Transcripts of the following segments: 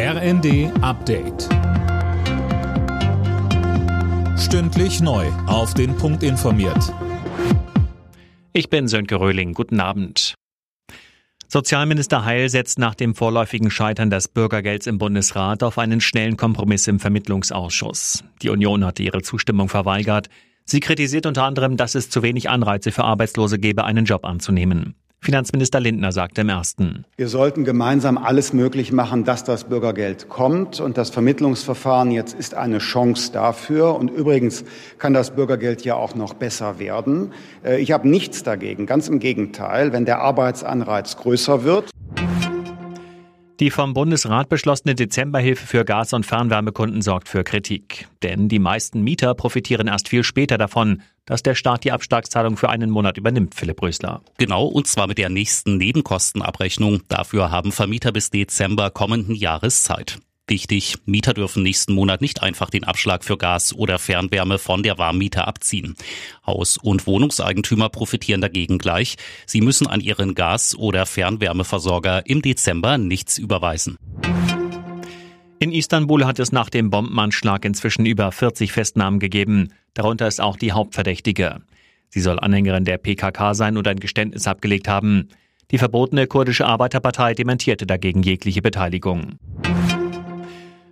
RND Update. Stündlich neu. Auf den Punkt informiert. Ich bin Sönke Röhling. Guten Abend. Sozialminister Heil setzt nach dem vorläufigen Scheitern des Bürgergelds im Bundesrat auf einen schnellen Kompromiss im Vermittlungsausschuss. Die Union hatte ihre Zustimmung verweigert. Sie kritisiert unter anderem, dass es zu wenig Anreize für Arbeitslose gebe, einen Job anzunehmen. Finanzminister Lindner sagte im ersten. Wir sollten gemeinsam alles möglich machen, dass das Bürgergeld kommt. Und das Vermittlungsverfahren jetzt ist eine Chance dafür. Und übrigens kann das Bürgergeld ja auch noch besser werden. Äh, ich habe nichts dagegen. Ganz im Gegenteil. Wenn der Arbeitsanreiz größer wird. Die vom Bundesrat beschlossene Dezemberhilfe für Gas- und Fernwärmekunden sorgt für Kritik. Denn die meisten Mieter profitieren erst viel später davon, dass der Staat die Abschlagszahlung für einen Monat übernimmt, Philipp Rösler. Genau, und zwar mit der nächsten Nebenkostenabrechnung. Dafür haben Vermieter bis Dezember kommenden Jahres Zeit. Wichtig, Mieter dürfen nächsten Monat nicht einfach den Abschlag für Gas oder Fernwärme von der Warmmiete abziehen. Haus- und Wohnungseigentümer profitieren dagegen gleich. Sie müssen an ihren Gas- oder Fernwärmeversorger im Dezember nichts überweisen. In Istanbul hat es nach dem Bombenanschlag inzwischen über 40 Festnahmen gegeben. Darunter ist auch die Hauptverdächtige. Sie soll Anhängerin der PKK sein und ein Geständnis abgelegt haben. Die verbotene kurdische Arbeiterpartei dementierte dagegen jegliche Beteiligung.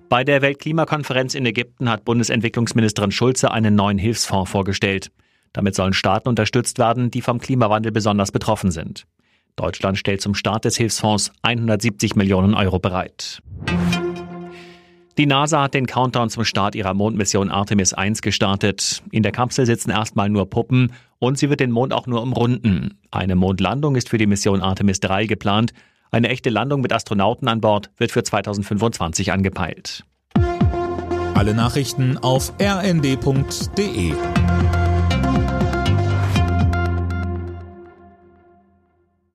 Bei der Weltklimakonferenz in Ägypten hat Bundesentwicklungsministerin Schulze einen neuen Hilfsfonds vorgestellt. Damit sollen Staaten unterstützt werden, die vom Klimawandel besonders betroffen sind. Deutschland stellt zum Start des Hilfsfonds 170 Millionen Euro bereit. Die NASA hat den Countdown zum Start ihrer Mondmission Artemis 1 gestartet. In der Kapsel sitzen erstmal nur Puppen und sie wird den Mond auch nur umrunden. Eine Mondlandung ist für die Mission Artemis 3 geplant. Eine echte Landung mit Astronauten an Bord wird für 2025 angepeilt. Alle Nachrichten auf rnd.de